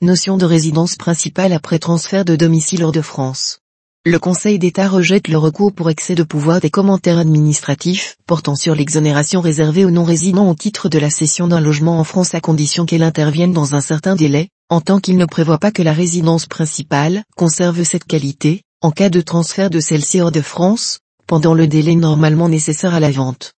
notion de résidence principale après transfert de domicile hors de France. Le Conseil d'État rejette le recours pour excès de pouvoir des commentaires administratifs portant sur l'exonération réservée aux non-résidents au titre de la cession d'un logement en France à condition qu'elle intervienne dans un certain délai, en tant qu'il ne prévoit pas que la résidence principale conserve cette qualité, en cas de transfert de celle-ci hors de France, pendant le délai normalement nécessaire à la vente.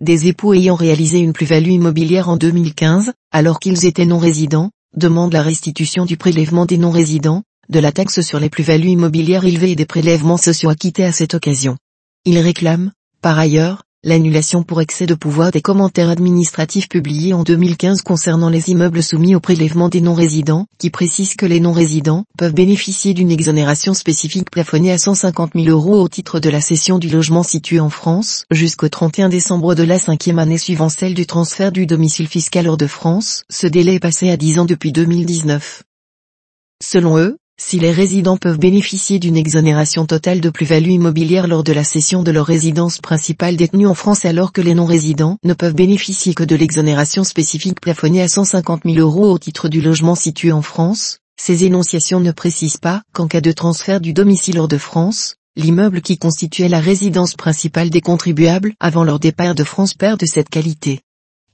Des époux ayant réalisé une plus-value immobilière en 2015, alors qu'ils étaient non-résidents, demandent la restitution du prélèvement des non-résidents, de la taxe sur les plus-values immobilières élevées et des prélèvements sociaux acquittés à cette occasion. Ils réclament, par ailleurs, l'annulation pour excès de pouvoir des commentaires administratifs publiés en 2015 concernant les immeubles soumis au prélèvement des non-résidents, qui précisent que les non-résidents peuvent bénéficier d'une exonération spécifique plafonnée à 150 000 euros au titre de la cession du logement situé en France, jusqu'au 31 décembre de la cinquième année suivant celle du transfert du domicile fiscal hors de France, ce délai est passé à 10 ans depuis 2019. Selon eux, si les résidents peuvent bénéficier d'une exonération totale de plus-value immobilière lors de la cession de leur résidence principale détenue en France alors que les non-résidents ne peuvent bénéficier que de l'exonération spécifique plafonnée à 150 000 euros au titre du logement situé en France, ces énonciations ne précisent pas qu'en cas de transfert du domicile hors de France, l'immeuble qui constituait la résidence principale des contribuables avant leur départ de France perd de cette qualité.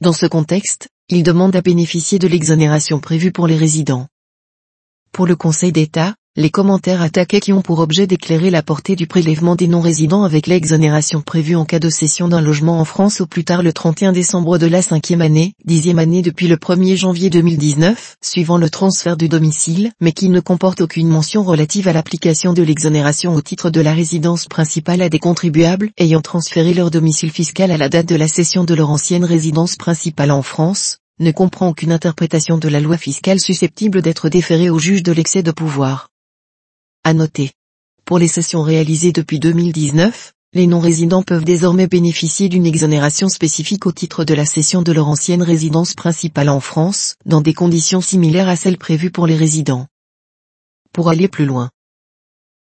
Dans ce contexte, ils demandent à bénéficier de l'exonération prévue pour les résidents. Pour le Conseil d'État, les commentaires attaqués qui ont pour objet d'éclairer la portée du prélèvement des non-résidents avec l'exonération prévue en cas de cession d'un logement en France au plus tard le 31 décembre de la cinquième année, dixième année depuis le 1er janvier 2019, suivant le transfert du domicile, mais qui ne comporte aucune mention relative à l'application de l'exonération au titre de la résidence principale à des contribuables ayant transféré leur domicile fiscal à la date de la cession de leur ancienne résidence principale en France, ne comprend aucune interprétation de la loi fiscale susceptible d'être déférée au juge de l'excès de pouvoir. À noter. Pour les sessions réalisées depuis 2019, les non-résidents peuvent désormais bénéficier d'une exonération spécifique au titre de la cession de leur ancienne résidence principale en France, dans des conditions similaires à celles prévues pour les résidents. Pour aller plus loin,